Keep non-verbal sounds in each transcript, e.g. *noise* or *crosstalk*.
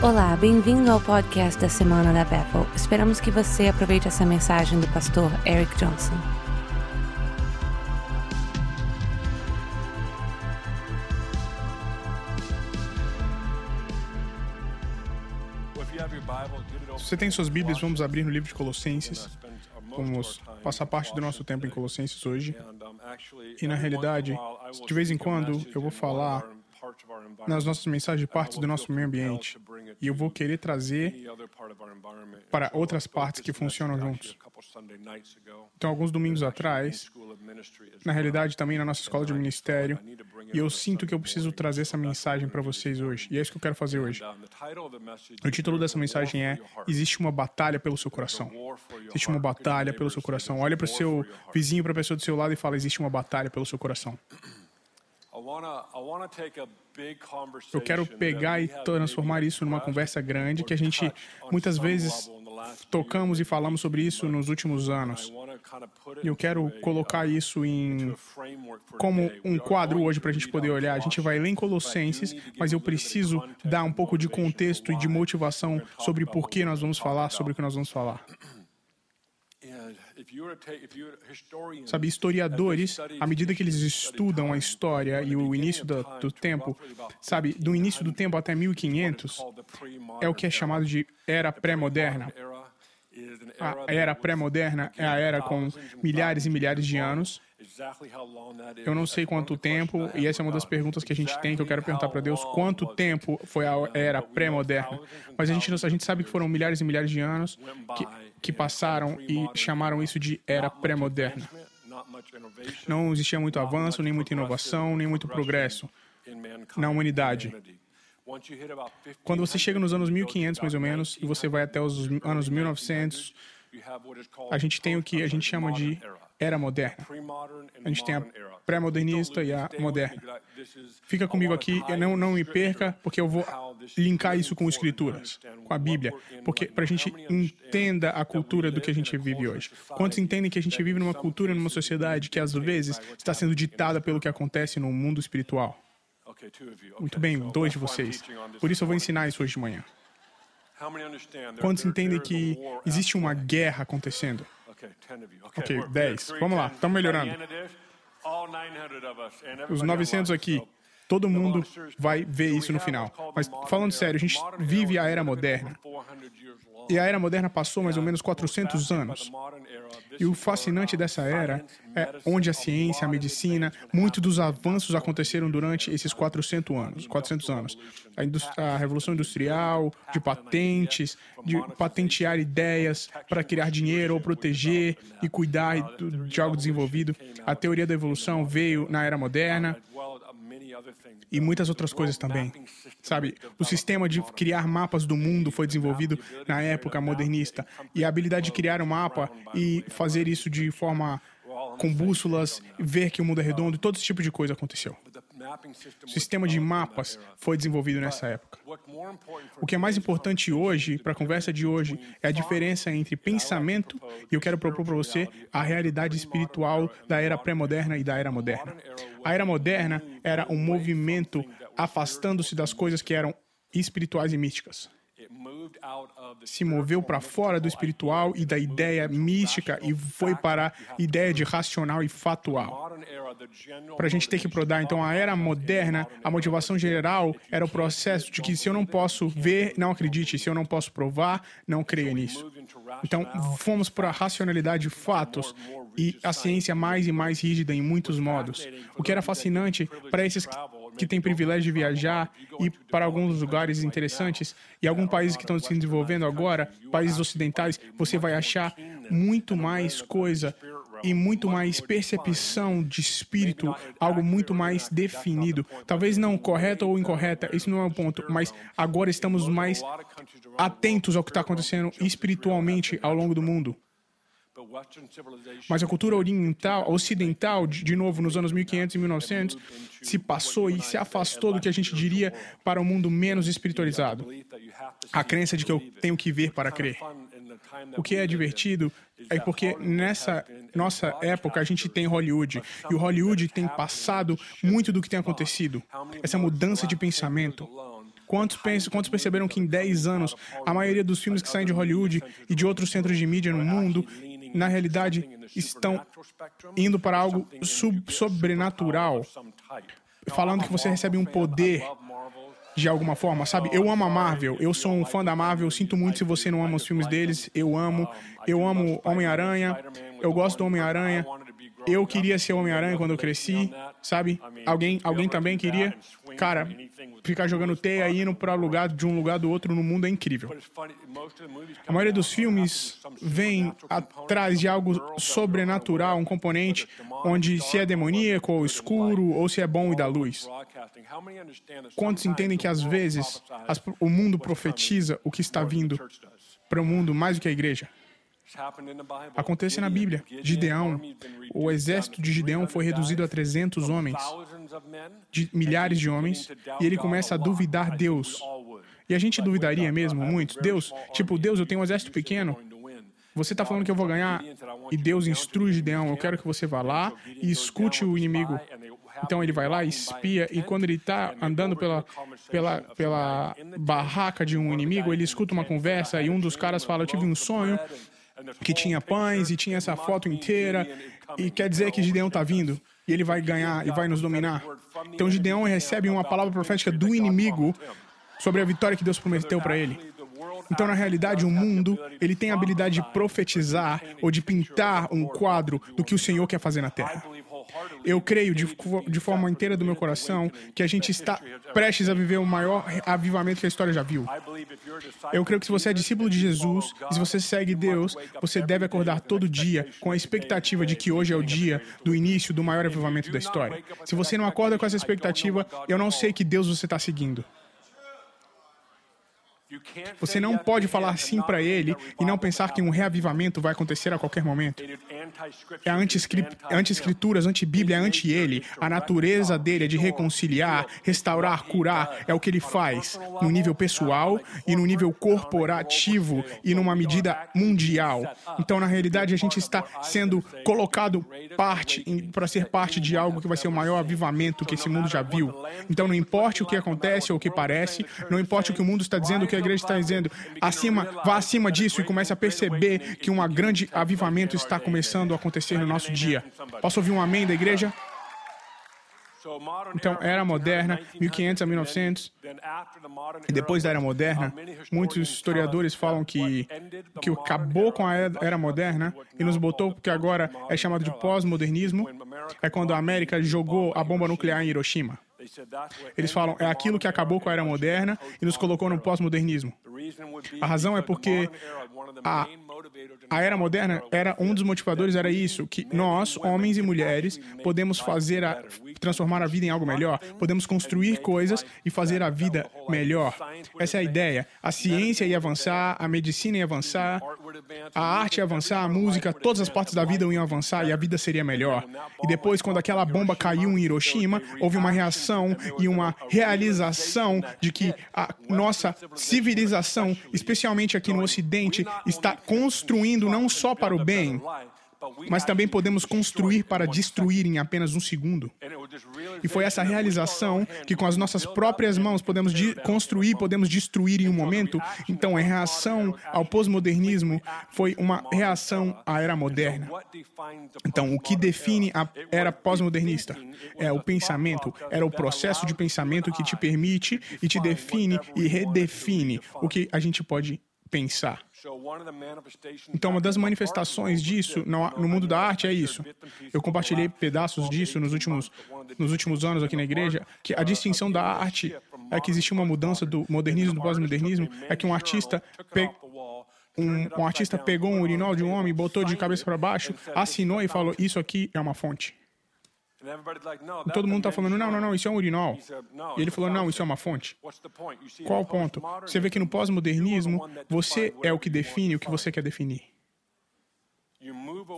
Olá, bem-vindo ao podcast da Semana da Bethel. Esperamos que você aproveite essa mensagem do pastor Eric Johnson. Se você tem suas Bíblias, vamos abrir no livro de Colossenses. Vamos passar parte do nosso tempo em Colossenses hoje. E na realidade, de vez em quando, eu vou falar nas nossas mensagens de partes do nosso meio ambiente. E eu vou querer trazer para outras partes que funcionam juntos. Então, alguns domingos atrás, na realidade, também na nossa escola de ministério, e eu sinto que eu preciso trazer essa mensagem para vocês hoje. E é isso que eu quero fazer hoje. O título dessa mensagem é Existe uma batalha pelo seu coração. Existe uma batalha pelo seu coração. Olha para o seu vizinho, para a pessoa do seu lado e fala: Existe uma batalha pelo seu coração. Eu quero pegar e transformar isso numa conversa grande que a gente muitas vezes tocamos e falamos sobre isso nos últimos anos. E eu quero colocar isso em como um quadro hoje para a gente poder olhar. A gente vai ler em Colossenses, mas eu preciso dar um pouco de contexto e de motivação sobre por que nós vamos falar sobre o que nós vamos falar. *clears throat* Sabe, historiadores, à medida que eles estudam a história e o início do, do tempo, sabe, do início do tempo até 1500, é o que é chamado de era pré-moderna. A era pré-moderna é a era com milhares e milhares de anos. Eu não sei quanto tempo, e essa é uma das perguntas que a gente tem, que eu quero perguntar para Deus: quanto tempo foi a era pré-moderna? Mas a gente, a gente sabe que foram milhares e milhares de anos que, que passaram e chamaram isso de era pré-moderna. Não existia muito avanço, nem muita inovação, nem muito progresso na humanidade. Quando você chega nos anos 1500, mais ou menos, e você vai até os anos 1900, a gente tem o que a gente chama de era moderna. A gente tem a pré-modernista e a moderna. Fica comigo aqui, não, não me perca, porque eu vou linkar isso com escrituras, com a Bíblia, porque para a gente entenda a cultura do que a gente vive hoje. Quantos entendem que a gente vive numa cultura, numa sociedade que às vezes está sendo ditada pelo que acontece no mundo espiritual? Muito bem, dois de vocês. Por isso eu vou ensinar isso hoje de manhã. Quantos entendem que existe uma guerra acontecendo? Ok, 10. Vamos lá, estamos melhorando. Os 900 aqui. Todo mundo vai ver isso no final. Mas falando sério, a gente vive a era moderna. E a era moderna passou mais ou menos 400 anos. E o fascinante dessa era é onde a ciência, a medicina, muitos dos avanços aconteceram durante esses 400 anos. 400 anos. A, a revolução industrial, de patentes, de patentear ideias para criar dinheiro ou proteger e cuidar de algo desenvolvido. A teoria da evolução veio na era moderna e muitas outras coisas também. Sabe, o sistema de criar mapas do mundo foi desenvolvido na época modernista e a habilidade de criar um mapa e fazer isso de forma com bússolas, ver que o mundo é redondo, todo esse tipo de coisa aconteceu. O sistema de mapas foi desenvolvido nessa época. O que é mais importante hoje, para a conversa de hoje, é a diferença entre pensamento, e eu quero propor para você a realidade espiritual da era pré-moderna e da era moderna. A era moderna era um movimento afastando-se das coisas que eram espirituais e místicas se moveu para fora do espiritual e da ideia mística e foi para a ideia de racional e fatual. Para a gente ter que prodar, então, a era moderna, a motivação geral era o processo de que se eu não posso ver, não acredite, se eu não posso provar, não creia nisso. Então, fomos para a racionalidade de fatos e a ciência mais e mais rígida em muitos modos. O que era fascinante para esses que têm privilégio de viajar e para alguns lugares interessantes e alguns países que estão se desenvolvendo agora, países ocidentais, você vai achar muito mais coisa e muito mais percepção de espírito, algo muito mais definido. Talvez não correta ou incorreta, isso não é o ponto, mas agora estamos mais atentos ao que está acontecendo espiritualmente ao longo do mundo. Mas a cultura oriental, ocidental, de novo, nos anos 1500 e 1900, se passou e se afastou do que a gente diria para um mundo menos espiritualizado. A crença de que eu tenho que ver para crer. O que é divertido é porque nessa nossa época a gente tem Hollywood e o Hollywood tem passado muito do que tem acontecido. Essa mudança de pensamento. Quantos, pensam, quantos perceberam que em 10 anos a maioria dos filmes que saem de Hollywood e de outros centros de mídia no mundo, na realidade, estão indo para algo sobrenatural, falando que você recebe um poder de alguma forma, sabe? Eu amo a Marvel, eu sou um fã da Marvel, sinto muito se você não ama os filmes deles, eu amo, eu amo Homem-Aranha, eu gosto do Homem-Aranha, eu queria ser Homem-Aranha quando eu cresci, sabe? Alguém, alguém também queria. Cara, ficar jogando teia e indo para lugar de um lugar do outro no mundo é incrível. A maioria dos filmes vem atrás de algo sobrenatural, um componente onde se é demoníaco ou escuro ou se é bom e da luz. Quantos entendem que às vezes as, o mundo profetiza o que está vindo para o mundo mais do que a igreja? Acontece na Bíblia. Gideão, o exército de Gideão foi reduzido a 300 homens, de milhares de homens, e ele começa a duvidar Deus. E a gente duvidaria mesmo muito. Deus, tipo, Deus, eu tenho um exército pequeno. Você está falando que eu vou ganhar e Deus instrui Gideão. Eu quero que você vá lá e escute o inimigo. Então ele vai lá, espia, e quando ele está andando pela, pela, pela barraca de um inimigo, ele escuta uma conversa e um dos caras fala: Eu tive um sonho que tinha pães e tinha essa foto inteira, e quer dizer que Gideão está vindo e ele vai ganhar e vai nos dominar. Então Gideão recebe uma palavra profética do inimigo sobre a vitória que Deus prometeu para ele. Então, na realidade, o mundo ele tem a habilidade de profetizar ou de pintar um quadro do que o Senhor quer fazer na Terra. Eu creio de, de forma inteira do meu coração que a gente está prestes a viver o maior avivamento que a história já viu. Eu creio que se você é discípulo de Jesus e se você segue Deus, você deve acordar todo dia com a expectativa de que hoje é o dia do início do maior avivamento da história. Se você não acorda com essa expectativa, eu não sei que Deus você está seguindo. Você não pode falar sim para ele e não pensar que um reavivamento vai acontecer a qualquer momento. É anti-escrituras, anti-bíblia, anti-ele. A natureza dele é de reconciliar, restaurar, curar. É o que ele faz no nível pessoal e no nível corporativo e numa medida mundial. Então, na realidade, a gente está sendo colocado parte para ser parte de algo que vai ser o maior avivamento que esse mundo já viu. Então, não importa o que acontece ou o que parece, não importa o que o mundo está dizendo, que a igreja está dizendo, acima, vá acima disso e comece a perceber que um grande avivamento está começando a acontecer no nosso dia. Posso ouvir um amém da igreja? Então, era moderna, 1500 a 1900. E depois da era moderna, muitos historiadores falam que, que acabou com a era moderna e nos botou porque agora é chamado de pós-modernismo. É quando a América jogou a bomba nuclear em Hiroshima. Eles falam, é aquilo que acabou com a era moderna e nos colocou no pós-modernismo. A razão é porque a, a era moderna era um dos motivadores era isso, que nós, homens e mulheres, podemos fazer a, transformar a vida em algo melhor, podemos construir coisas e fazer a vida melhor. Essa é a ideia. A ciência ia avançar, a medicina ia avançar, a arte ia avançar, a música, todas as partes da vida iam avançar e a vida seria melhor. E depois, quando aquela bomba caiu em Hiroshima, houve uma reação e uma realização de que a nossa civilização, especialmente aqui no Ocidente, está construindo não só para o bem, mas também podemos construir para destruir em apenas um segundo. E foi essa realização que, com as nossas próprias mãos, podemos construir, podemos destruir em um momento. Então, a reação ao pós-modernismo foi uma reação à era moderna. Então, o que define a era pós-modernista é o pensamento, era o processo de pensamento que te permite e te define e redefine o que a gente pode pensar. Então, uma das manifestações disso no, mundo da arte é isso. Eu compartilhei pedaços disso nos últimos, nos últimos anos aqui na igreja, que a distinção da arte é que existe uma mudança do modernismo do pós-modernismo, é que um artista pe... um, um artista pegou um urinol de um homem, botou de cabeça para baixo, assinou e falou: Isso aqui é uma fonte. E todo mundo está falando, não, não, não, isso é um urinol. E ele falou, não, isso é uma fonte. Qual o ponto? Você vê que no pós-modernismo, você é o que define o que você quer definir.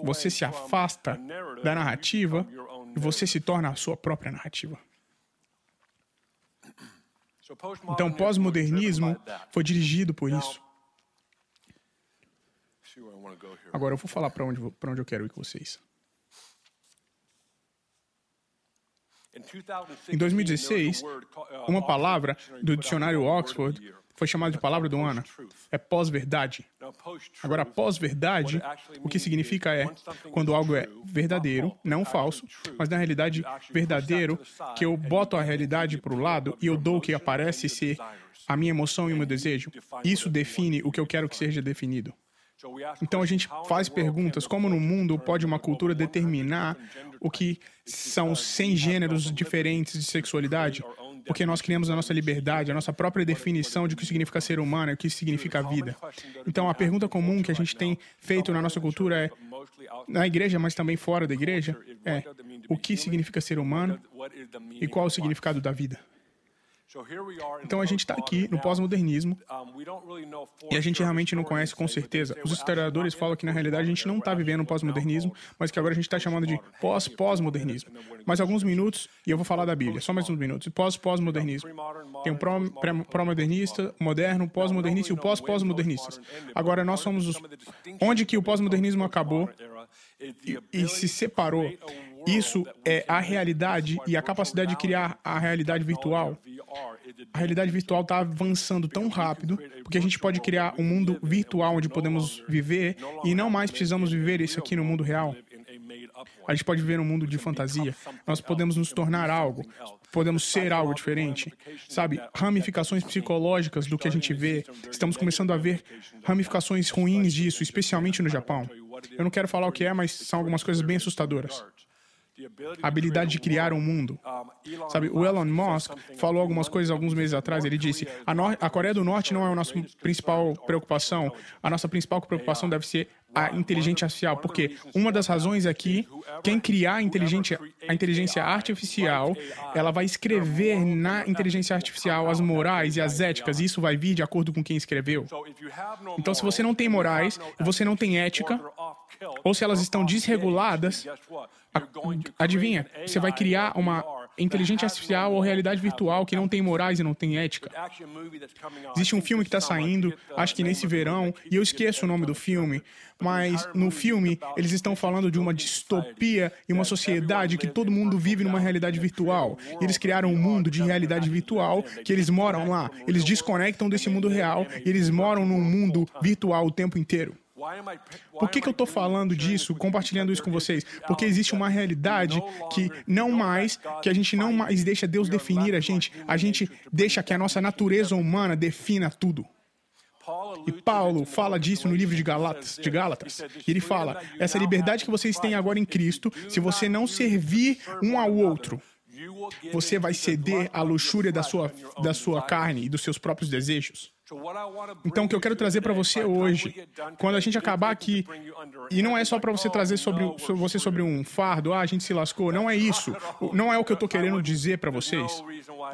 Você se afasta da narrativa e você se torna a sua própria narrativa. Então, pós-modernismo foi dirigido por isso. Agora, eu vou falar para onde, onde eu quero ir com vocês. Em 2016, uma palavra do dicionário Oxford foi chamada de palavra do ano. É pós-verdade. Agora, pós-verdade, o que significa é quando algo é verdadeiro, não falso, mas na realidade verdadeiro, que eu boto a realidade para o lado e eu dou o que aparece ser a minha emoção e o meu desejo. Isso define o que eu quero que seja definido. Então a gente faz perguntas como no mundo pode uma cultura determinar o que são 100 gêneros diferentes de sexualidade? Porque nós criamos a nossa liberdade, a nossa própria definição de o que significa ser humano o que significa vida. Então a pergunta comum que a gente tem feito na nossa cultura é, na igreja, mas também fora da igreja, é o que significa ser humano e qual o significado da vida? Então a gente está aqui no pós-modernismo e a gente realmente não conhece com certeza. Os historiadores falam que na realidade a gente não está vivendo o pós-modernismo, mas que agora a gente está chamando de pós-pós-modernismo. Mais alguns minutos e eu vou falar da Bíblia, só mais uns minutos. Pós-pós-modernismo. Tem o pró-modernista, o moderno, o pós-modernista e o pós-pós-modernistas. Agora nós somos os. Onde que o pós-modernismo acabou e, e se separou isso é a realidade e a capacidade de criar a realidade virtual. A realidade virtual está avançando tão rápido, porque a gente pode criar um mundo virtual onde podemos viver e não mais precisamos viver isso aqui no mundo real. A gente pode viver um mundo de fantasia. Nós podemos nos tornar algo, podemos ser algo diferente. Sabe, ramificações psicológicas do que a gente vê. Estamos começando a ver ramificações ruins disso, especialmente no Japão. Eu não quero falar o que é, mas são algumas coisas bem assustadoras a habilidade de criar um mundo. Sabe, o Elon Musk falou algumas coisas alguns meses atrás. Ele disse: a, a Coreia do Norte não é a nossa principal preocupação. A nossa principal preocupação deve ser a inteligência artificial, porque uma das razões é que quem criar a inteligência, a inteligência artificial, ela vai escrever na inteligência artificial as morais e as éticas, e isso vai vir de acordo com quem escreveu. Então, se você não tem morais e você não tem ética, ou se elas estão desreguladas, adivinha, você vai criar uma inteligência artificial ou realidade virtual que não tem morais e não tem ética. Existe um filme que está saindo, acho que nesse verão, e eu esqueço o nome do filme, mas no filme eles estão falando de uma distopia e uma sociedade que todo mundo vive numa realidade virtual. E eles criaram um mundo de realidade virtual que eles moram lá. Eles desconectam desse mundo real e eles moram num mundo virtual o tempo inteiro. Por que, que eu estou falando disso, compartilhando isso com vocês? Porque existe uma realidade que não mais, que a gente não mais deixa Deus definir a gente, a gente deixa que a nossa natureza humana defina tudo. E Paulo fala disso no livro de Gálatas, de Gálatas. Ele fala: essa liberdade que vocês têm agora em Cristo, se você não servir um ao outro, você vai ceder à luxúria da sua, da sua carne e dos seus próprios desejos. Então, o que eu quero trazer para você hoje, quando a gente acabar aqui, e não é só para você trazer sobre, sobre, você sobre um fardo, ah, a gente se lascou, não é isso. Não é o que eu estou querendo dizer para vocês.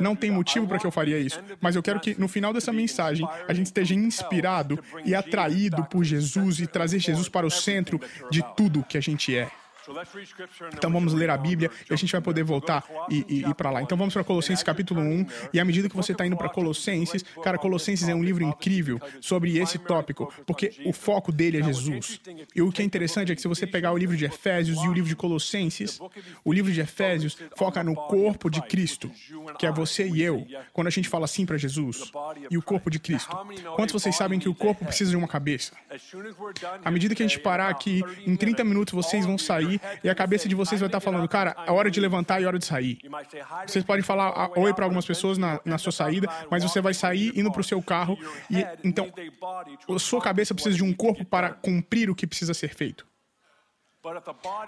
Não tem motivo para que eu faria isso. Mas eu quero que no final dessa mensagem a gente esteja inspirado e atraído por Jesus e trazer Jesus para o centro de tudo que a gente é. Então vamos ler a Bíblia e a gente vai poder voltar e, e ir para lá. Então vamos para Colossenses capítulo 1. E à medida que você está indo para Colossenses, cara, Colossenses é um livro incrível sobre esse tópico, porque o foco dele é Jesus. E o que é interessante é que se você pegar o livro de Efésios e o livro de Colossenses, o livro de Efésios foca no corpo de Cristo, que é você e eu, quando a gente fala assim para Jesus, e o corpo de Cristo. Quantos vocês sabem que o corpo precisa de uma cabeça? À medida que a gente parar aqui, em 30 minutos vocês vão sair e a cabeça de vocês vai estar falando, cara, é hora de levantar e hora de sair. Vocês podem falar oi para algumas pessoas na, na sua saída, mas você vai sair indo para o seu carro e então a sua cabeça precisa de um corpo para cumprir o que precisa ser feito.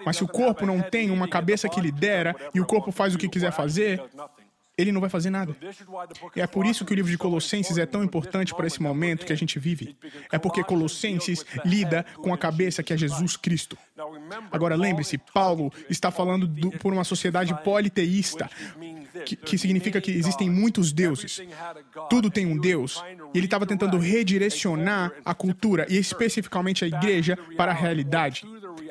Mas se o corpo não tem uma cabeça que lidera e o corpo faz o que quiser fazer, ele não vai fazer nada. E é por isso que o livro de Colossenses é tão importante para esse momento que a gente vive. É porque Colossenses lida com a cabeça que é Jesus Cristo. Agora lembre-se, Paulo está falando do, por uma sociedade politeísta, que, que significa que existem muitos deuses. Tudo tem um Deus. E ele estava tentando redirecionar a cultura, e especificamente a igreja, para a realidade.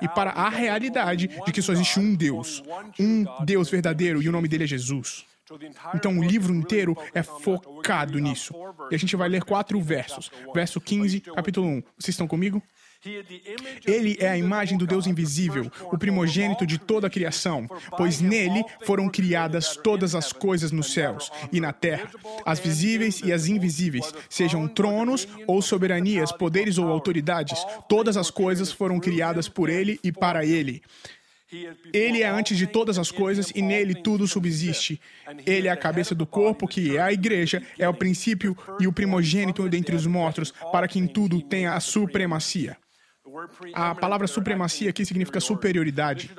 E para a realidade de que só existe um Deus. Um Deus verdadeiro, e o nome dele é Jesus. Então, o livro inteiro é focado nisso. E a gente vai ler quatro versos. Verso 15, capítulo 1. Vocês estão comigo? Ele é a imagem do Deus invisível, o primogênito de toda a criação, pois nele foram criadas todas as coisas nos céus e na terra, as visíveis e as invisíveis, sejam tronos ou soberanias, poderes ou autoridades, todas as coisas foram criadas por ele e para ele. Ele é antes de todas as coisas e nele tudo subsiste. Ele é a cabeça do corpo, que é a igreja, é o princípio e o primogênito dentre os mortos, para que em tudo tenha a supremacia. A palavra supremacia aqui significa superioridade.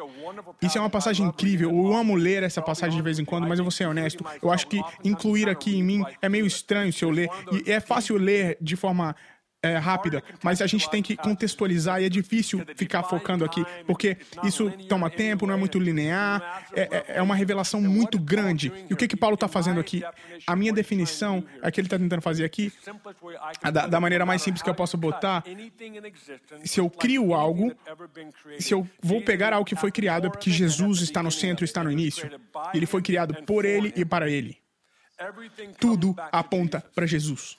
Isso é uma passagem incrível. Eu amo ler essa passagem de vez em quando, mas eu vou ser honesto. Eu acho que incluir aqui em mim é meio estranho se eu ler. E é fácil ler de forma é, rápida, mas a gente tem que contextualizar e é difícil ficar focando aqui, porque isso toma tempo, não é muito linear, é, é, é uma revelação muito grande. E o que que Paulo está fazendo aqui? A minha definição, é que ele está tentando fazer aqui, da, da maneira mais simples que eu posso botar, se eu crio algo, se eu vou pegar algo que foi criado, é porque Jesus está no centro, está no início. Ele foi criado por ele e para ele. Tudo aponta para Jesus.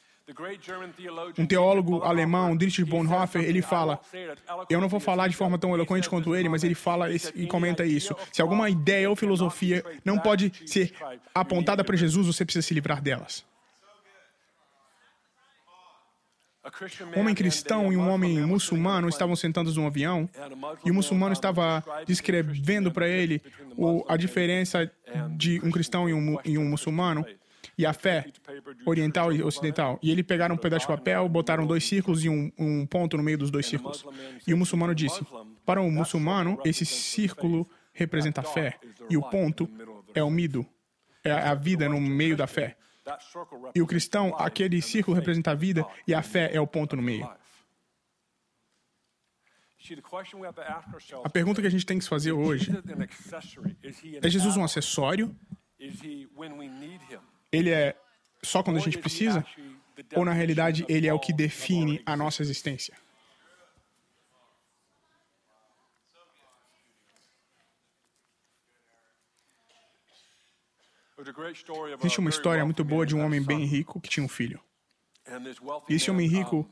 Um teólogo alemão, Dietrich Bonhoeffer, ele fala: Eu não vou falar de forma tão eloquente quanto ele, mas ele fala e comenta isso. Se alguma ideia ou filosofia não pode ser apontada para Jesus, você precisa se livrar delas. Um homem cristão e um homem muçulmano estavam sentados num avião e o muçulmano estava descrevendo para ele a diferença de um cristão e um, e um muçulmano e a fé oriental e ocidental. E ele pegaram um pedaço de papel, botaram dois círculos e um, um ponto no meio dos dois círculos. E o muçulmano disse: Para o muçulmano, esse círculo representa a fé e o ponto é o mido, é a vida no meio da fé. E o cristão, aquele círculo representa a vida e a fé é o ponto no meio. A pergunta que a gente tem que se fazer hoje é: Jesus um acessório? Ele é só quando a gente precisa? Ou na realidade ele é o que define a nossa existência? Existe uma história muito boa de um homem bem rico que tinha um filho. E esse homem rico,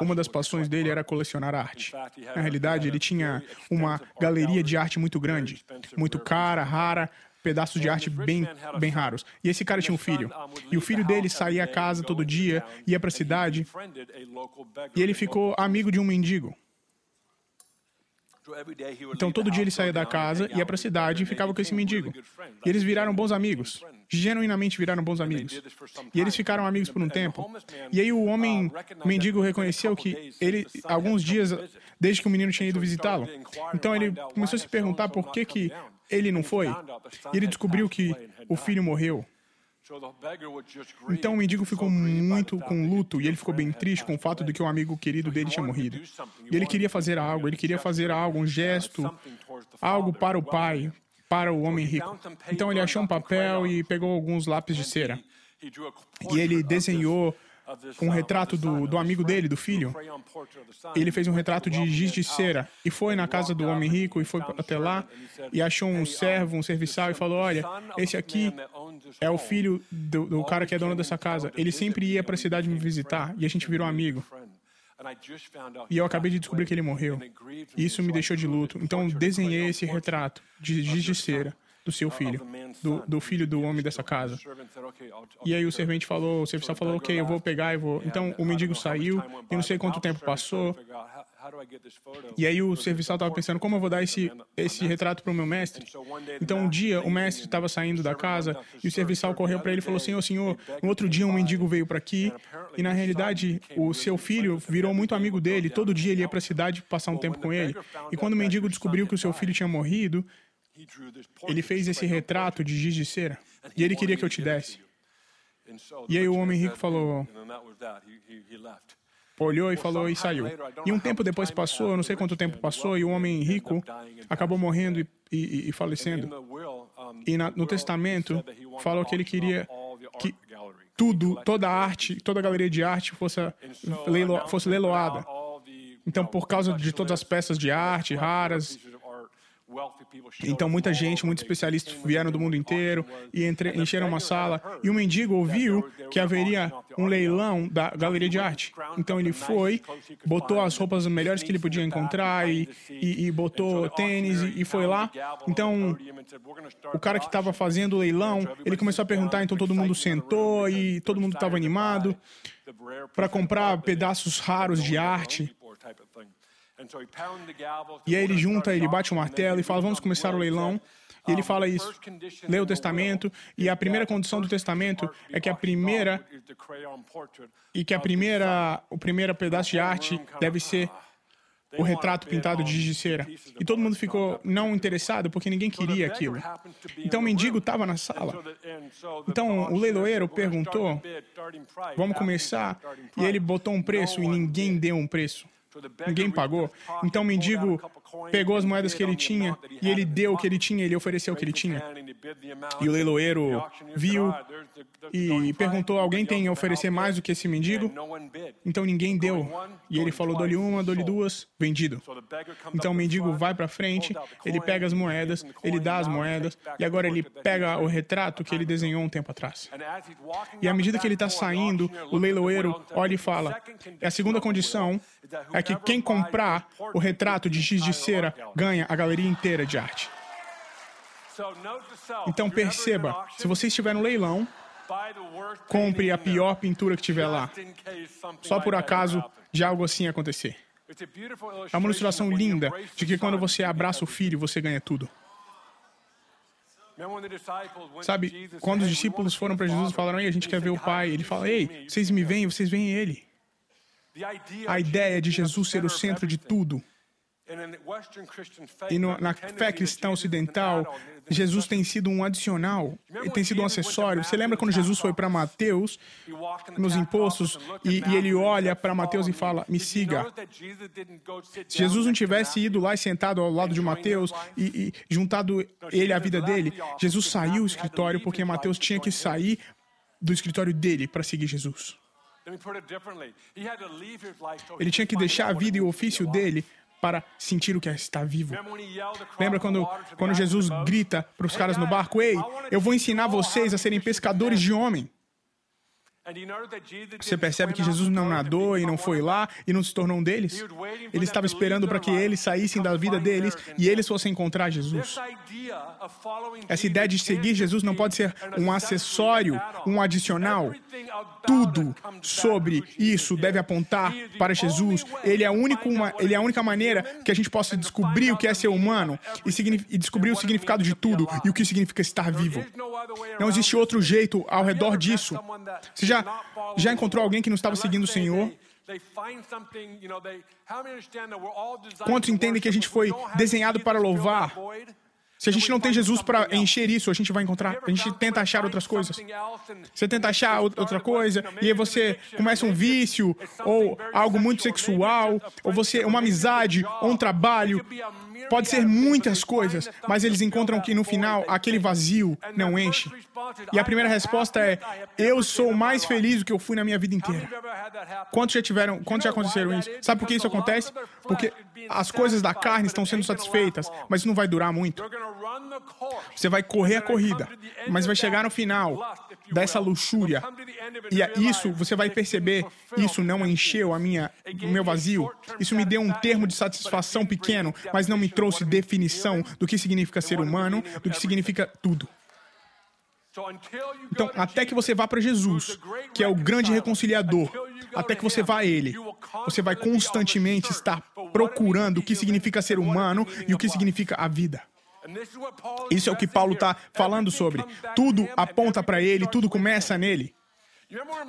uma das paixões dele era colecionar arte. Na realidade, ele tinha uma galeria de arte muito grande, muito cara, rara, pedaços de arte bem, bem raros. E esse cara tinha um filho. E o filho dele saía a casa todo dia, ia para a cidade, e ele ficou amigo de um mendigo. Então todo dia ele saía da casa, ia para a cidade e ficava com esse mendigo. E eles viraram bons amigos. Genuinamente viraram bons amigos. E eles ficaram amigos por um tempo. E aí o homem mendigo reconheceu que ele, alguns dias, desde que o menino tinha ido visitá-lo, então ele começou a se perguntar por que, que ele não foi. E ele descobriu que o filho morreu. Então o mendigo ficou muito com luto e ele ficou bem triste com o fato de que um amigo querido dele tinha morrido. E ele queria fazer algo, ele queria fazer algo, um gesto, algo para o pai, para o homem rico. Então ele achou um papel e pegou alguns lápis de cera. E ele desenhou um retrato do, do amigo dele, do filho. Ele fez um retrato de giz de cera e foi na casa do homem rico e foi até lá e achou um servo, um serviçal e falou: Olha, esse aqui é o filho do, do cara que é dono dessa casa. Ele sempre ia para a cidade me visitar e a gente virou amigo. E eu acabei de descobrir que ele morreu. E isso me deixou de luto. Então desenhei esse retrato de giz de cera do seu filho, do, do, filho do homem dessa casa. E aí o servente falou, o serviçal falou, ok, eu vou pegar e vou. Então o mendigo saiu, e não sei quanto tempo passou. E aí o serviçal estava pensando, como eu vou dar esse, esse retrato para o meu mestre? Então um dia o mestre estava saindo da casa e o serviçal correu para ele e falou, senhor, senhor, no outro dia um mendigo veio para aqui e na realidade o seu filho virou muito amigo dele, todo dia ele ia para a cidade passar um tempo com ele. E quando o mendigo descobriu que o seu filho tinha morrido, ele fez esse retrato de giz de cera e ele queria que eu te desse. E aí o homem rico falou, olhou e falou e saiu. E um tempo depois passou, eu não sei quanto tempo passou, e o homem rico acabou morrendo e, e, e falecendo. E na, no testamento falou que ele queria que tudo, toda a arte, toda a galeria de arte fosse, leilo, fosse leiloada. Então, por causa de todas as peças de arte raras então, muita gente, muitos especialistas vieram do mundo inteiro e entre, encheram uma sala. E o mendigo ouviu que haveria um leilão da galeria de arte. Então ele foi, botou as roupas melhores que ele podia encontrar e, e, e botou tênis e, e, foi lá. Então o cara que estava fazendo o leilão, ele começou a perguntar, então todo mundo sentou e todo mundo estava animado para comprar pedaços raros de arte. E aí ele junta, ele bate o um martelo e fala: vamos começar o leilão. E ele fala isso. Lê o testamento e a primeira condição do testamento é que a primeira e que a primeira o primeiro pedaço de arte deve ser o retrato pintado de giz de cera. E todo mundo ficou não interessado porque ninguém queria aquilo. Então o mendigo estava na sala. Então o leiloeiro perguntou: "Vamos começar?" E ele botou um preço e ninguém deu um preço. Ninguém pagou. Então o mendigo pegou as moedas que ele tinha e ele deu o que ele tinha, ele ofereceu o que ele tinha. E o leiloeiro viu e perguntou: Alguém tem a oferecer mais do que esse mendigo? Então ninguém deu. E ele falou: Dou-lhe uma, dou-lhe duas, vendido. Então o mendigo vai para frente, ele pega as moedas, ele dá as moedas e agora ele pega o retrato que ele desenhou um tempo atrás. E à medida que ele está saindo, o leiloeiro olha e fala: É a segunda condição é que quem comprar o retrato de giz de cera ganha a galeria inteira de arte. Então perceba, se você estiver no leilão, compre a pior pintura que tiver lá, só por acaso de algo assim acontecer. É uma ilustração linda de que quando você abraça o filho, você ganha tudo. Sabe, quando os discípulos foram para Jesus e falaram, Ei, a gente quer ver o Pai, ele fala, Ei, vocês me veem, vocês veem Ele. A ideia de Jesus ser o centro de tudo. E no, na fé cristã ocidental, Jesus tem sido um adicional, tem sido um acessório. Você lembra quando Jesus foi para Mateus, nos impostos, e, e ele olha para Mateus e fala: Me siga. Se Jesus não tivesse ido lá e sentado ao lado de Mateus e, e juntado ele à vida dele, Jesus saiu do escritório porque Mateus tinha que sair do escritório dele para seguir Jesus. Ele tinha que deixar a vida e o ofício dele para sentir o que é estar vivo. Lembra quando, quando Jesus grita para os caras no barco: Ei, eu vou ensinar vocês a serem pescadores de homem. Você percebe que Jesus não nadou e não foi lá e não se tornou um deles? Ele estava esperando para que eles saíssem da vida deles e eles fossem encontrar Jesus. Essa ideia de seguir Jesus não pode ser um acessório, um adicional. Tudo sobre isso deve apontar para Jesus. Ele é, único, uma, ele é a única maneira que a gente possa descobrir o que é ser humano e, e descobrir o significado de tudo e o que significa estar vivo. Não existe outro jeito ao redor disso. Você já, já encontrou alguém que não estava seguindo o Senhor? Quantos entendem que a gente foi desenhado para louvar? Se a gente não tem Jesus para encher isso, a gente vai encontrar, a gente tenta achar outras coisas. Você tenta achar outra coisa e aí você começa um vício ou algo muito sexual, ou você uma amizade ou um trabalho. Pode ser muitas coisas, mas eles encontram que no final aquele vazio não enche. E a primeira resposta é: eu sou mais feliz do que eu fui na minha vida inteira. Quantos já tiveram, quantos já aconteceram isso? Sabe por que isso acontece? Porque as coisas da carne estão sendo satisfeitas, mas isso não vai durar muito. Você vai correr a corrida, mas vai chegar no final dessa luxúria. E isso você vai perceber, isso não encheu a minha, o meu vazio. Isso me deu um termo de satisfação pequeno, mas não me trouxe definição do que significa ser humano, do que significa tudo. Então, até que você vá para Jesus, que é o grande reconciliador, até que você vá a Ele, você vai constantemente estar procurando o que significa ser humano e o que significa a vida. Isso é o que Paulo está falando sobre. Tudo aponta para Ele, tudo começa nele.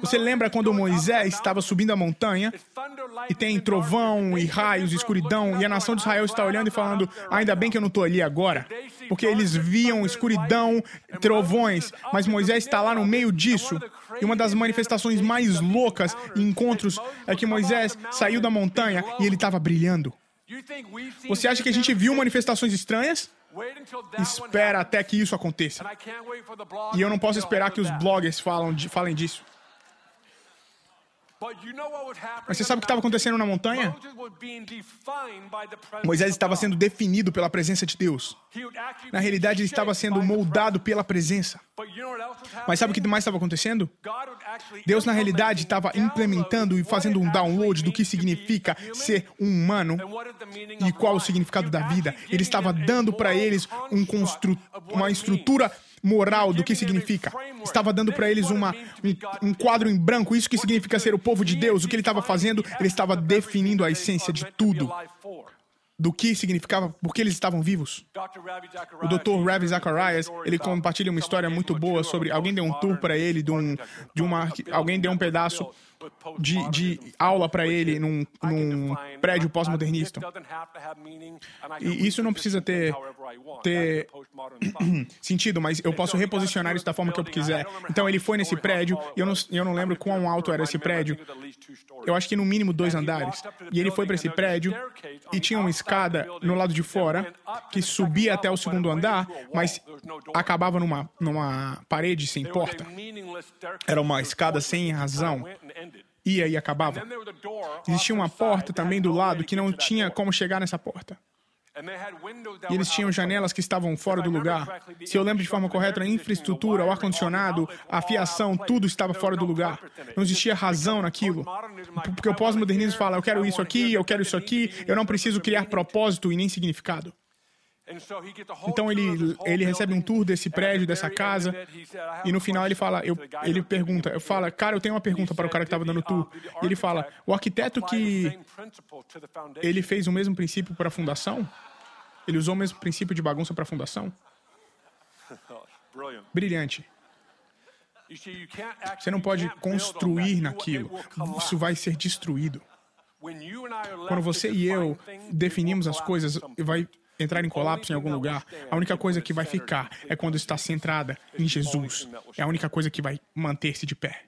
Você lembra quando Moisés estava subindo a montanha e tem trovão e raios, e escuridão, e a nação de Israel está olhando e falando: ainda bem que eu não estou ali agora, porque eles viam escuridão, trovões, mas Moisés está lá no meio disso. E uma das manifestações mais loucas e encontros é que Moisés saiu da montanha e ele estava brilhando. Você acha que a gente viu manifestações estranhas? Espera até que isso aconteça. E eu não posso esperar que os bloggers falem disso. Mas você sabe o que estava acontecendo na montanha? Moisés estava sendo definido pela presença de Deus. Na realidade, ele estava sendo moldado pela presença. Mas sabe o que mais estava acontecendo? Deus, na realidade, estava implementando e fazendo um download do que significa ser um humano e qual o significado da vida. Ele estava dando para eles um uma estrutura moral do que significa. Estava dando para eles uma, um, um, quadro em branco, isso que significa ser o povo de Deus. O que ele estava fazendo? Ele estava definindo a essência de tudo. Do que significava, por que eles estavam vivos. O Dr. Ravi Zacharias, ele compartilha uma história muito boa sobre alguém deu um tour para ele de, um, de uma alguém deu um pedaço de, de aula para ele num, num prédio pós-modernista. E isso não precisa ter, ter *clears throat* sentido, mas eu posso reposicionar isso da forma que eu quiser. Então ele foi nesse prédio, e eu não, eu não lembro quão alto era esse prédio. Eu acho que no mínimo dois andares. E ele foi para esse prédio e tinha uma escada no lado de fora que subia até o segundo andar, mas acabava numa, numa parede sem porta. Era uma escada sem razão ia e acabava. Existia uma porta também do lado que não tinha como chegar nessa porta. E eles tinham janelas que estavam fora do lugar. Se eu lembro de forma correta, a infraestrutura, o ar-condicionado, a fiação, tudo estava fora do lugar. Não existia razão naquilo. Porque o pós-modernismo fala: eu quero isso aqui, eu quero isso aqui, eu não preciso criar propósito e nem significado. Então ele, ele recebe um tour desse prédio, dessa casa, e no final ele fala, eu, ele pergunta, eu falo, cara, eu tenho uma pergunta para o cara que estava dando o tour. E ele fala, o arquiteto que ele fez o mesmo princípio para a fundação? Ele usou o mesmo princípio de bagunça para a fundação? *laughs* Brilhante. Você não pode construir naquilo. Isso vai ser destruído. Quando você e eu definimos as coisas, vai entrar em colapso em algum lugar, a única coisa que vai ficar é quando está centrada em Jesus. É a única coisa que vai manter-se de pé.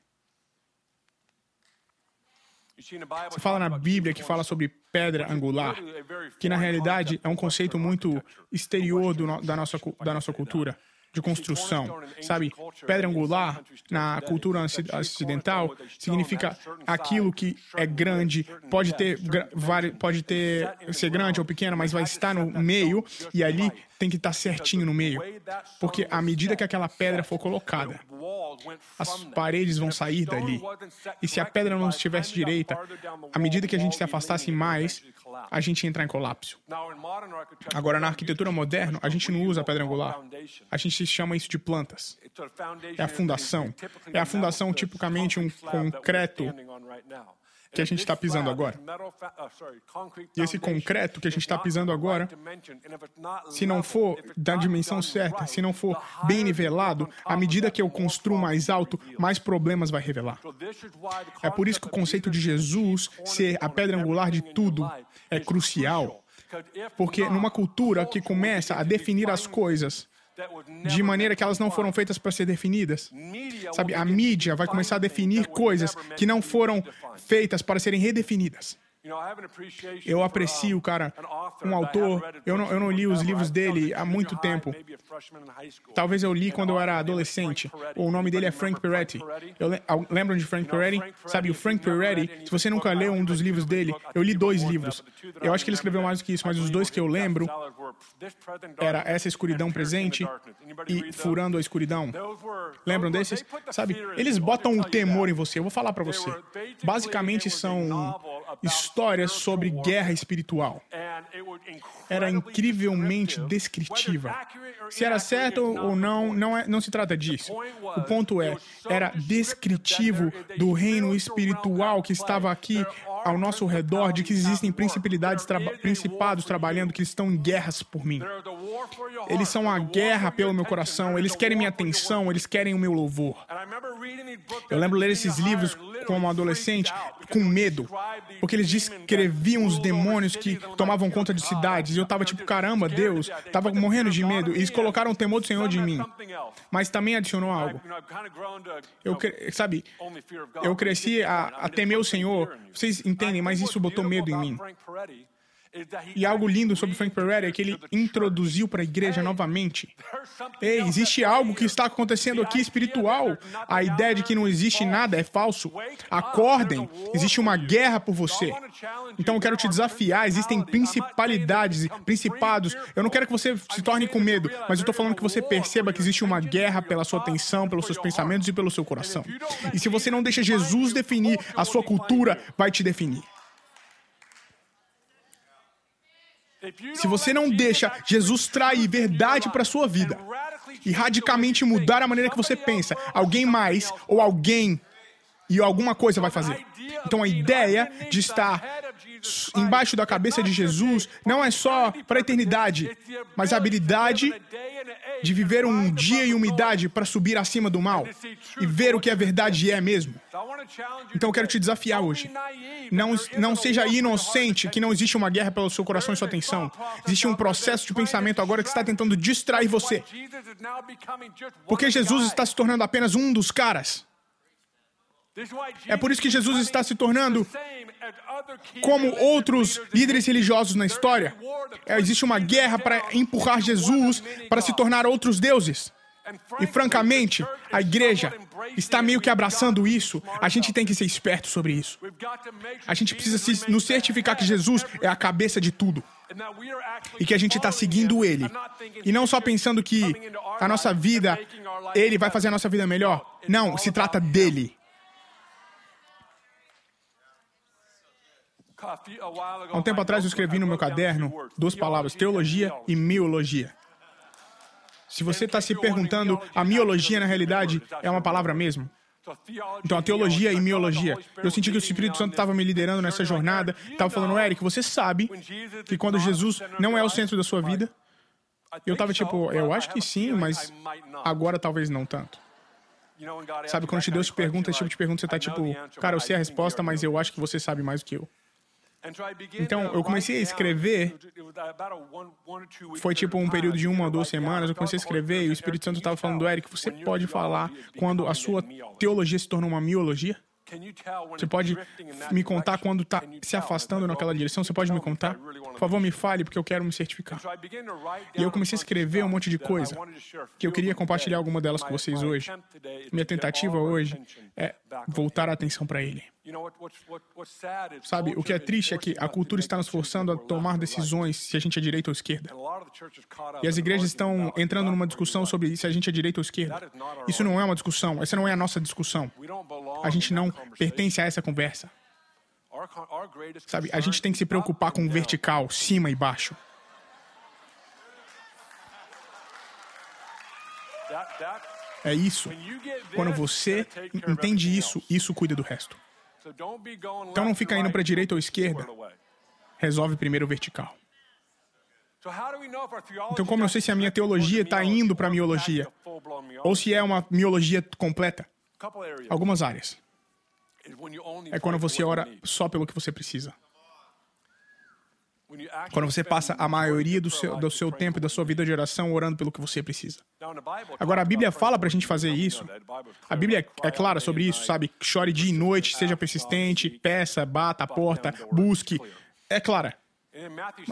Você fala na Bíblia que fala sobre pedra angular, que na realidade é um conceito muito exterior da, nossa, da nossa cultura de construção. Sabe, pedra angular na cultura ocidental significa aquilo que é grande, pode ter, pode ter ser grande ou pequeno, mas vai estar no meio e ali tem que estar certinho no meio. Porque à medida que aquela pedra for colocada, as paredes vão sair dali. E se a pedra não estivesse direita, à medida que a gente se afastasse mais, a gente entrar em colapso. Agora, na arquitetura moderna, a gente não usa pedra angular. A gente chama isso de plantas. É a fundação. É a fundação tipicamente um concreto que a gente está pisando agora. E esse concreto que a gente está pisando agora, se não for da dimensão certa, se não for bem nivelado, à medida que eu construo mais alto, mais problemas vai revelar. É por isso que o conceito de Jesus ser a pedra angular de tudo é crucial. Porque numa cultura que começa a definir as coisas de maneira que elas não foram feitas para ser definidas. Sabe, a mídia vai começar a definir coisas que não foram feitas para serem redefinidas. Eu aprecio, cara, um autor. Eu não, eu não li os livros dele há muito tempo. Talvez eu li quando eu era adolescente. O nome dele é Frank Peretti. Eu lembro de Frank Peretti? Sabe, o Frank Peretti, se você nunca leu um dos livros dele, eu li dois livros. Eu acho que ele escreveu mais do que isso, mas os dois que eu lembro era Essa Escuridão Presente e Furando a Escuridão. Lembram desses? Sabe, eles botam o temor em você. Eu vou falar para você. Basicamente são histórias sobre guerra espiritual. Era incrivelmente descritiva. Se era certo ou não, não, é, não se trata disso. O ponto é, era descritivo do reino espiritual que estava aqui ao nosso redor de que existem principalidades, principados trabalhando que estão em guerras por mim. Eles são a guerra pelo meu coração, eles querem minha atenção, eles querem o meu louvor. Eu lembro ler esses livros como adolescente com medo, porque eles descreviam os demônios que tomavam conta de cidades. E eu estava tipo, caramba, Deus, estava morrendo de medo. E eles colocaram o temor do Senhor de mim. Mas também adicionou algo. Eu, sabe, eu cresci a, a temer o Senhor. Vocês entendem, mas isso botou medo em mim. E algo lindo sobre Frank Pereira é que ele introduziu para a igreja novamente. Ei, existe algo que está acontecendo aqui espiritual. A ideia de que não existe nada é falso. Acordem, existe uma guerra por você. Então eu quero te desafiar. Existem principalidades e principados. Eu não quero que você se torne com medo, mas eu estou falando que você perceba que existe uma guerra pela sua atenção, pelos seus pensamentos e pelo seu coração. E se você não deixa Jesus definir, a sua cultura vai te definir. Se você não deixa Jesus trair verdade para sua vida e radicalmente mudar a maneira que você pensa, alguém mais ou alguém e alguma coisa vai fazer. Então a ideia de estar embaixo da cabeça de Jesus não é só para a eternidade, mas a habilidade de viver um dia e uma idade para subir acima do mal e ver o que a verdade é mesmo. Então eu quero te desafiar hoje. Não, não seja inocente que não existe uma guerra pelo seu coração e sua atenção. Existe um processo de pensamento agora que está tentando distrair você. Porque Jesus está se tornando apenas um dos caras. É por isso que Jesus está se tornando como outros líderes religiosos na história. É, existe uma guerra para empurrar Jesus para se tornar outros deuses. E francamente, a igreja está meio que abraçando isso. A gente tem que ser esperto sobre isso. A gente precisa se, nos certificar que Jesus é a cabeça de tudo. E que a gente está seguindo ele. E não só pensando que a nossa vida, ele vai fazer a nossa vida melhor. Não, se trata dele. Há um tempo atrás eu escrevi no meu caderno duas palavras, teologia e miologia. Se você está se perguntando, a miologia na realidade é uma palavra mesmo? Então, a teologia e miologia. Eu senti que o Espírito Santo estava me liderando nessa jornada, estava falando, Eric, você sabe que quando Jesus não é o centro da sua vida, eu estava tipo, eu acho que sim, mas agora talvez não tanto. Sabe, quando Deus te pergunta esse tipo de pergunta, você está tipo, cara, eu sei a resposta, mas eu acho que você sabe mais do que eu. Então, eu comecei a escrever. Foi tipo um período de uma ou duas semanas. Eu comecei a escrever e o Espírito Santo estava falando, Eric, você pode falar quando a sua teologia se tornou uma miologia? Você pode me contar quando está se afastando naquela direção? Você pode me contar? Por favor, me fale, porque eu quero me certificar. E eu comecei a escrever um monte de coisa que eu queria compartilhar alguma delas com vocês hoje. Minha tentativa hoje é voltar a atenção para Ele. Sabe, o que é triste é que a cultura está nos forçando a tomar decisões se a gente é direita ou esquerda. E as igrejas estão entrando numa discussão sobre se a gente é direita ou esquerda. Isso não é uma discussão, essa não é a nossa discussão. A gente não pertence a essa conversa. Sabe, a gente tem que se preocupar com o vertical, cima e baixo. É isso. Quando você entende isso, isso cuida do resto. Então não fica indo para a direita ou esquerda. Resolve primeiro o vertical. Então, como eu sei se a minha teologia está indo para a miologia? Ou se é uma miologia completa? Algumas áreas. É quando você ora só pelo que você precisa. Quando você passa a maioria do seu, do seu tempo e da sua vida de oração orando pelo que você precisa. Agora, a Bíblia fala para a gente fazer isso. A Bíblia é clara sobre isso, sabe? Chore dia e noite, seja persistente, peça, bata a porta, busque. É clara.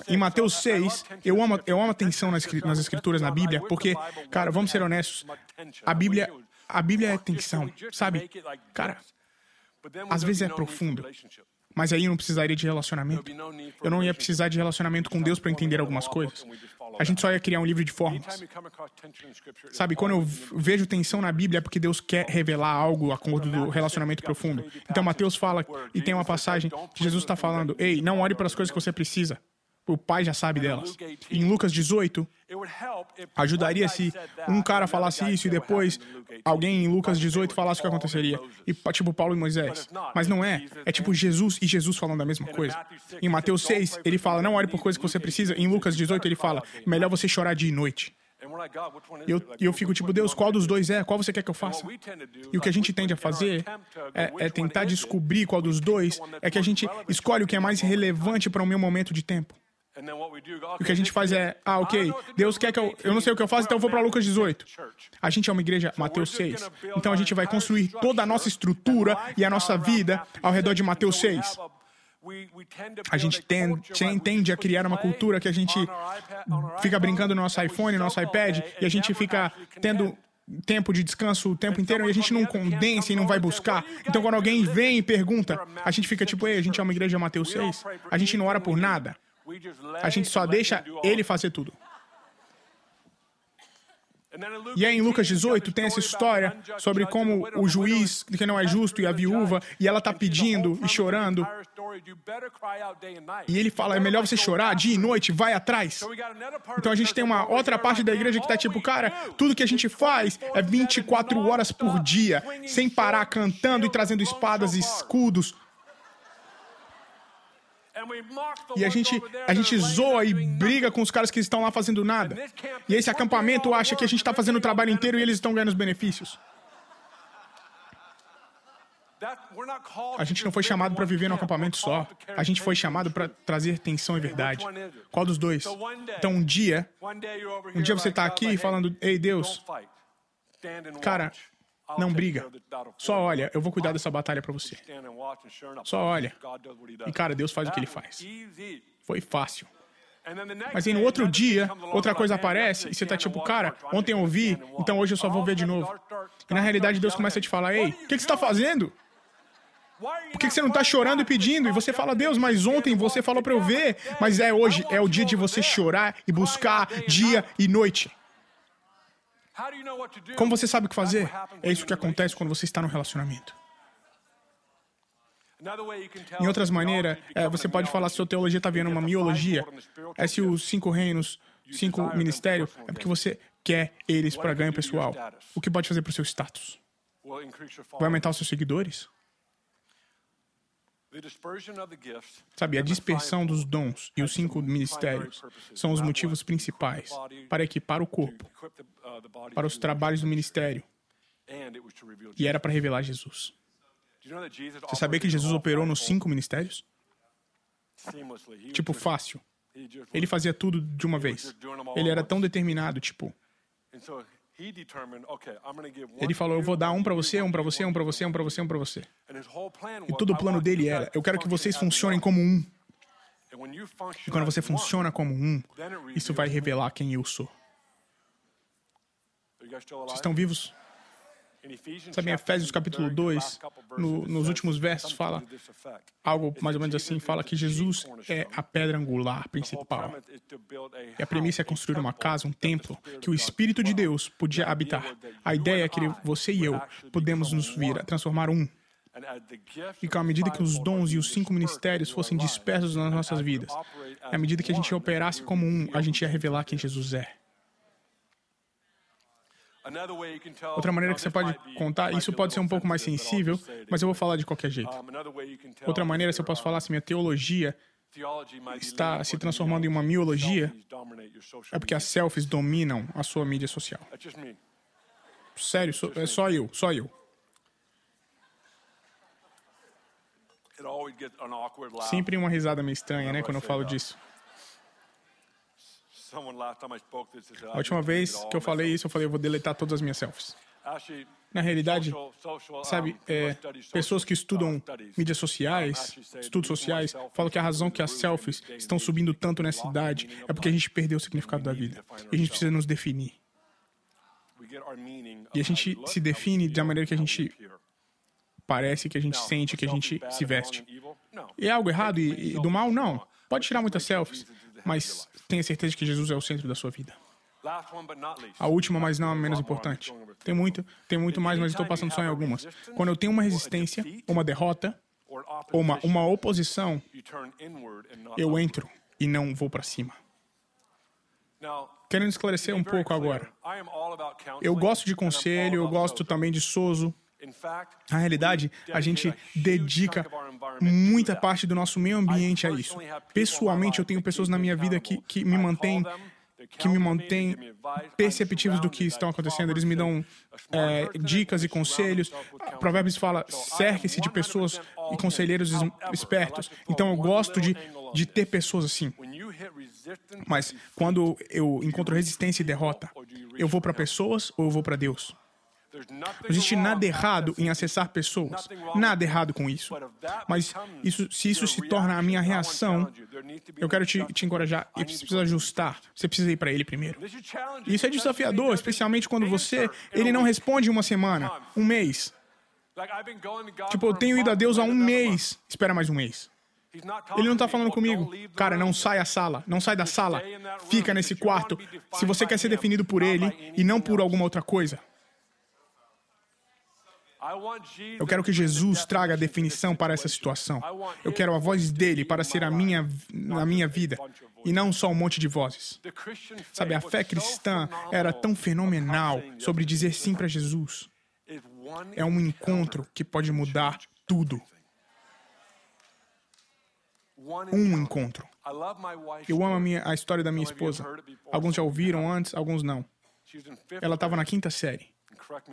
Em Mateus 6, eu amo, eu amo a atenção nas, nas escrituras na Bíblia, porque, cara, vamos ser honestos, a Bíblia, a Bíblia é atenção, sabe? Cara, às vezes é profundo. Mas aí eu não precisaria de relacionamento. Eu não ia precisar de relacionamento com Deus para entender algumas coisas. A gente só ia criar um livro de formas. Sabe, quando eu vejo tensão na Bíblia é porque Deus quer revelar algo a acordo do relacionamento profundo. Então Mateus fala, e tem uma passagem que Jesus está falando: Ei, não ore para as coisas que você precisa. O pai já sabe delas. Em Lucas 18, ajudaria se um cara falasse isso e depois alguém em Lucas 18 falasse o que aconteceria. E tipo Paulo e Moisés. Mas não é. É tipo Jesus e Jesus falando a mesma coisa. Em Mateus 6, ele fala: não ore por coisas que você precisa. Em Lucas 18, ele fala: melhor você chorar dia e noite. E eu, eu fico tipo, Deus, qual dos dois é? Qual você quer que eu faça? E o que a gente tende a fazer é, é tentar descobrir qual dos dois é que a gente escolhe o que é mais relevante para o meu momento de tempo. O que a gente faz é, ah, ok, Deus quer que eu. Eu não sei o que eu faço, então eu vou para Lucas 18. A gente é uma igreja, Mateus 6. Então a gente vai construir toda a nossa estrutura e a nossa vida ao redor de Mateus 6. a gente tende, tende a criar uma cultura que a gente fica brincando no nosso iPhone, no nosso iPad, e a gente fica tendo tempo de descanso o tempo inteiro e a gente não condensa e não vai buscar. Então, quando alguém vem e pergunta, a gente fica tipo, ei, a gente é uma igreja Mateus 6, a gente não ora por nada. A gente só deixa ele fazer tudo. E aí em Lucas 18 tem essa história sobre como o juiz que não é justo e a viúva, e ela está pedindo e chorando. E ele fala: é melhor você chorar dia e noite, vai atrás. Então a gente tem uma outra parte da igreja que está tipo, cara, tudo que a gente faz é 24 horas por dia, sem parar, cantando e trazendo espadas e escudos. E a gente, a gente zoa e briga com os caras que estão lá fazendo nada. E esse acampamento acha que a gente está fazendo o trabalho inteiro e eles estão ganhando os benefícios. A gente não foi chamado para viver no acampamento só. A gente foi chamado para trazer tensão e verdade. Qual dos dois? Então, um dia, um dia você está aqui falando: Ei, Deus, cara, não briga. Só olha, eu vou cuidar dessa batalha para você. Só olha. E cara, Deus faz o que ele faz. Foi fácil. Mas aí no outro dia, outra coisa aparece e você tá tipo, cara, ontem eu ouvi, então hoje eu só vou ver de novo. E na realidade Deus começa a te falar, ei, o que, que você está fazendo? Por que você não está chorando e pedindo? E você fala, Deus, mas ontem você falou para eu ver. Mas é hoje, é o dia de você chorar e buscar dia e noite. Como você sabe o que fazer? É isso que acontece quando você está no relacionamento. Em outras maneiras, é, você pode falar se sua teologia está vendo uma miologia. É se os cinco reinos, cinco ministérios, é porque você quer eles para ganho pessoal. O que pode fazer para o seu status? Vai aumentar os seus seguidores? Sabe, a dispersão dos dons e os cinco ministérios são os motivos principais para equipar o corpo para os trabalhos do ministério. E era para revelar Jesus. Você sabia que Jesus operou nos cinco ministérios? Tipo, fácil. Ele fazia tudo de uma vez. Ele era tão determinado, tipo. Ele falou: Eu vou dar um para você, um para você, um para você, um para você, um para você. E todo o plano dele era: Eu quero que vocês funcionem como um. E quando você funciona como um, isso vai revelar quem eu sou. Vocês estão vivos? Sabe, em Efésios capítulo 2, no, nos últimos versos, fala algo mais ou menos assim: fala que Jesus é a pedra angular principal. E a premissa é construir uma casa, um templo, que o Espírito de Deus podia habitar. A ideia é que você e eu podemos nos vir a transformar um. E que à medida que os dons e os cinco ministérios fossem dispersos nas nossas vidas, à medida que a gente operasse como um, a gente ia revelar quem Jesus é. Outra maneira que você pode contar, isso pode ser um pouco mais sensível, mas eu vou falar de qualquer jeito. Outra maneira, se eu posso falar, se minha teologia está se transformando em uma miologia, é porque as selfies dominam a sua mídia social. Sério, é só eu, só eu. Sempre uma risada meio estranha, né, quando eu falo disso. A última vez que eu falei isso, eu falei, eu vou deletar todas as minhas selfies. Na realidade, sabe, é, pessoas que estudam mídias sociais, estudos sociais, falam que a razão que as selfies estão subindo tanto nessa idade é porque a gente perdeu o significado da vida. E a gente precisa nos definir. E a gente se define da maneira que a gente parece, que a gente sente, que a gente se veste. E é algo errado e, e do mal? Não. Pode tirar muitas selfies mas tenha certeza que Jesus é o centro da sua vida. A última, mas não a menos importante. Tem muito, tem muito mais, mas estou passando só em algumas. Quando eu tenho uma resistência, uma derrota, ou uma, uma oposição, eu entro e não vou para cima. Querendo esclarecer um pouco agora. Eu gosto de conselho, eu gosto também de Sozo. Na realidade, a gente dedica muita parte do nosso meio ambiente a isso. Pessoalmente, eu tenho pessoas na minha vida que, que me mantêm que me mantêm perceptivos do que estão acontecendo. Eles me dão é, dicas e conselhos. Provérbios fala, cerque-se de pessoas e conselheiros espertos. Então eu gosto de, de ter pessoas assim. Mas quando eu encontro resistência e derrota, eu vou para pessoas ou eu vou para Deus? Não existe nada errado em acessar pessoas. Nada errado com isso. Mas isso, se isso se torna a minha reação, eu quero te, te encorajar e você precisa ajustar. Você precisa ir para ele primeiro. Isso é desafiador, especialmente quando você ele não responde em uma semana, um mês. Tipo, eu tenho ido a Deus há um mês. Espera mais um mês. Ele não está falando comigo, cara, não sai da sala, não sai da sala, fica nesse quarto. Se você quer ser definido por ele e não por alguma outra coisa. Eu quero que Jesus traga a definição para essa situação. Eu quero a voz dele para ser a minha, a minha vida e não só um monte de vozes. Sabe, a fé cristã era tão fenomenal sobre dizer sim para Jesus. É um encontro que pode mudar tudo. Um encontro. Eu amo a, minha, a história da minha esposa. Alguns já ouviram antes, alguns não. Ela estava na quinta série.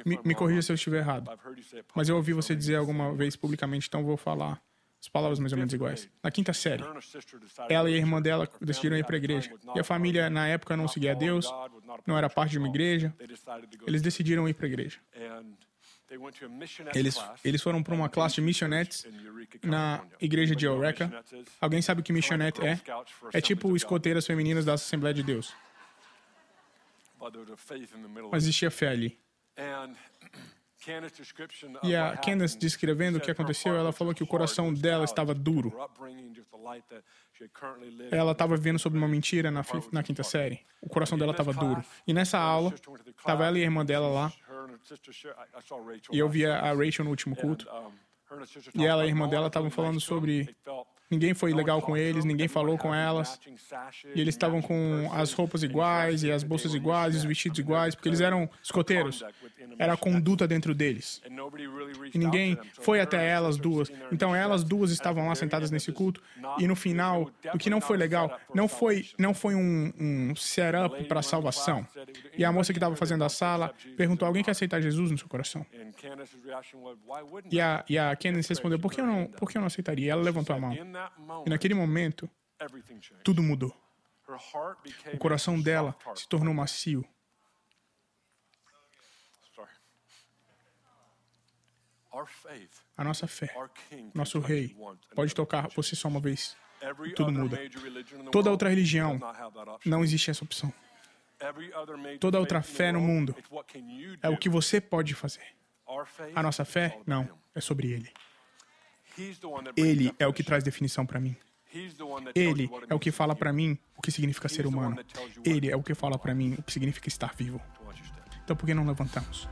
Me, me corrija se eu estiver errado. Mas eu ouvi você dizer alguma vez publicamente, então vou falar as palavras mais ou menos iguais. Na quinta série, ela e a irmã dela decidiram ir para a igreja. E a família, na época, não seguia Deus, não era parte de uma igreja. Eles decidiram ir para a igreja. Eles, eles foram para uma classe de missionetes na igreja de Eureka. Alguém sabe o que missionete é? É tipo escoteiras femininas da Assembleia de Deus. Mas existia fé ali. *clears throat* E a Candace descrevendo o que aconteceu, ela falou que o coração dela estava duro. Ela estava vivendo sobre uma mentira na, na quinta série. O coração dela estava duro. E nessa aula, estava ela e a irmã dela lá. E eu via a Rachel no último culto. E ela e a irmã dela estavam falando sobre Ninguém foi legal com eles, ninguém falou com elas. E eles estavam com as roupas iguais, e as bolsas iguais, e os vestidos iguais, porque eles eram escoteiros. Era a conduta dentro deles. E ninguém foi até elas duas. Então elas duas estavam lá sentadas nesse culto. E no final, o que não foi legal, não foi, não foi um, um setup para salvação. E a moça que estava fazendo a sala perguntou: alguém quer aceitar Jesus no seu coração? E a, e a Candace respondeu: por que, eu não, por que eu não aceitaria? E ela levantou a mão. E naquele momento, tudo mudou. O coração dela se tornou macio. A nossa fé, nosso rei, pode tocar você só uma vez. Tudo muda. Toda outra religião não existe essa opção. Toda outra fé no mundo é o que você pode fazer. A nossa fé, não, é sobre Ele. Ele é o que traz definição para mim. Ele é o que fala para mim o que significa ser humano. Ele é o que fala para mim o que significa estar vivo. Então por que não levantamos?